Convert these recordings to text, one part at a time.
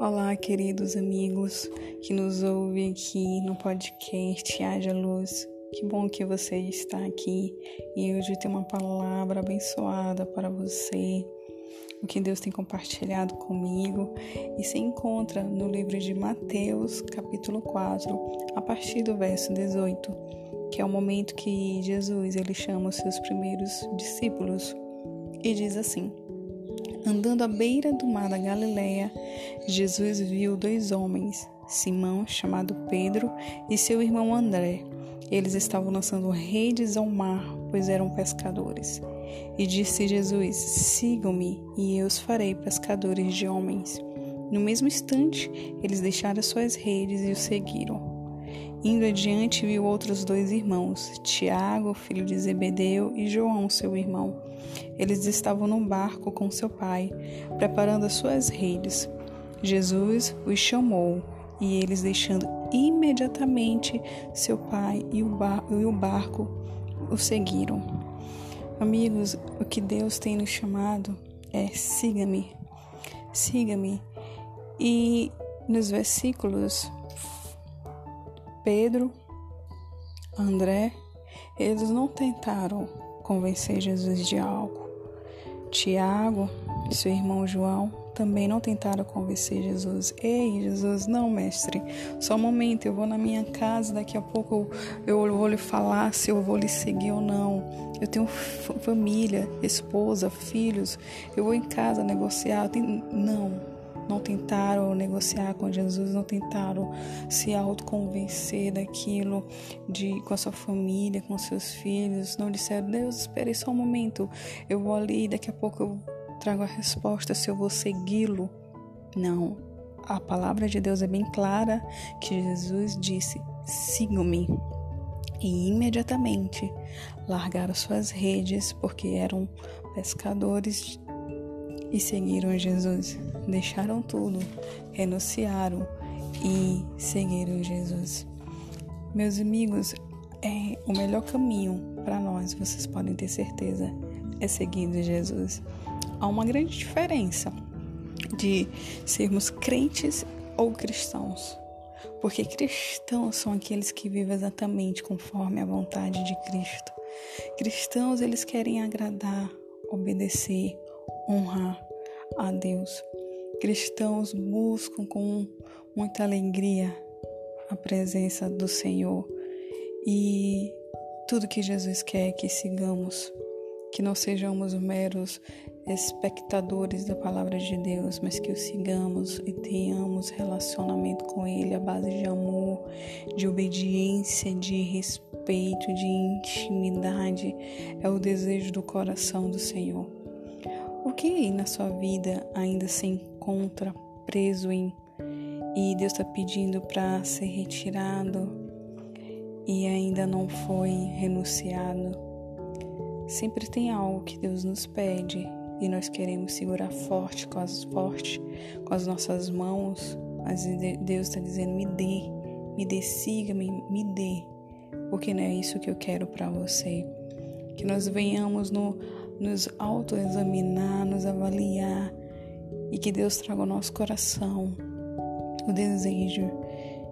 Olá, queridos amigos que nos ouvem aqui no podcast Haja Luz. Que bom que você está aqui e hoje tem uma palavra abençoada para você. O que Deus tem compartilhado comigo e se encontra no livro de Mateus, capítulo 4, a partir do verso 18, que é o momento que Jesus ele chama os seus primeiros discípulos e diz assim: Andando à beira do mar da Galileia, Jesus viu dois homens, Simão, chamado Pedro, e seu irmão André. Eles estavam lançando redes ao mar, pois eram pescadores. E disse Jesus: Sigam-me, e eu os farei pescadores de homens. No mesmo instante, eles deixaram suas redes e o seguiram. Indo adiante, viu outros dois irmãos, Tiago, filho de Zebedeu, e João, seu irmão. Eles estavam no barco com seu pai, preparando as suas redes. Jesus os chamou, e eles, deixando imediatamente seu pai e o, bar e o barco, o seguiram. Amigos, o que Deus tem nos chamado é siga-me, siga-me. E nos versículos Pedro, André, eles não tentaram convencer Jesus de algo. Tiago e seu irmão João também não tentaram convencer Jesus. Ei, Jesus, não, mestre, só um momento, eu vou na minha casa, daqui a pouco eu, vou lhe falar se eu vou lhe seguir ou não. Eu tenho família, esposa, filhos, eu vou em casa negociar. Tenho... Não, não tentaram negociar com Jesus, não tentaram se autoconvencer daquilo de com a sua família, com seus filhos, não disseram, Deus, espere só um momento, eu vou ali, daqui a pouco eu trago a resposta se eu vou segui-lo. Não. A palavra de Deus é bem clara que Jesus disse: sigam-me. E imediatamente largaram suas redes, porque eram pescadores e seguiram Jesus. Deixaram tudo, renunciaram e seguiram Jesus. Meus amigos, é o melhor caminho para nós, vocês podem ter certeza, é seguir Jesus. Há uma grande diferença de sermos crentes ou cristãos. Porque cristãos são aqueles que vivem exatamente conforme a vontade de Cristo. Cristãos, eles querem agradar, obedecer, honrar a Deus. Cristãos buscam com muita alegria a presença do Senhor e tudo que Jesus quer é que sigamos, que não sejamos meros espectadores da palavra de Deus, mas que o sigamos e tenhamos relacionamento com Ele à base de amor, de obediência, de respeito, de intimidade. É o desejo do coração do Senhor. O que na sua vida ainda se encontra preso em e Deus está pedindo para ser retirado e ainda não foi renunciado? Sempre tem algo que Deus nos pede e nós queremos segurar forte com as forte com as nossas mãos, mas Deus está dizendo: me dê, me dê, siga-me, me dê, porque não é isso que eu quero para você. Que nós venhamos no nos autoexaminar, nos avaliar e que Deus traga ao nosso coração o desejo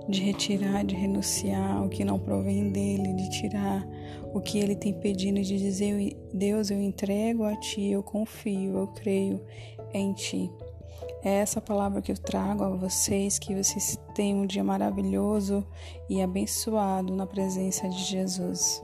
de retirar, de renunciar o que não provém dele, de tirar o que ele tem pedido, de dizer: Deus, eu entrego a ti, eu confio, eu creio em ti. É essa palavra que eu trago a vocês, que vocês tenham um dia maravilhoso e abençoado na presença de Jesus.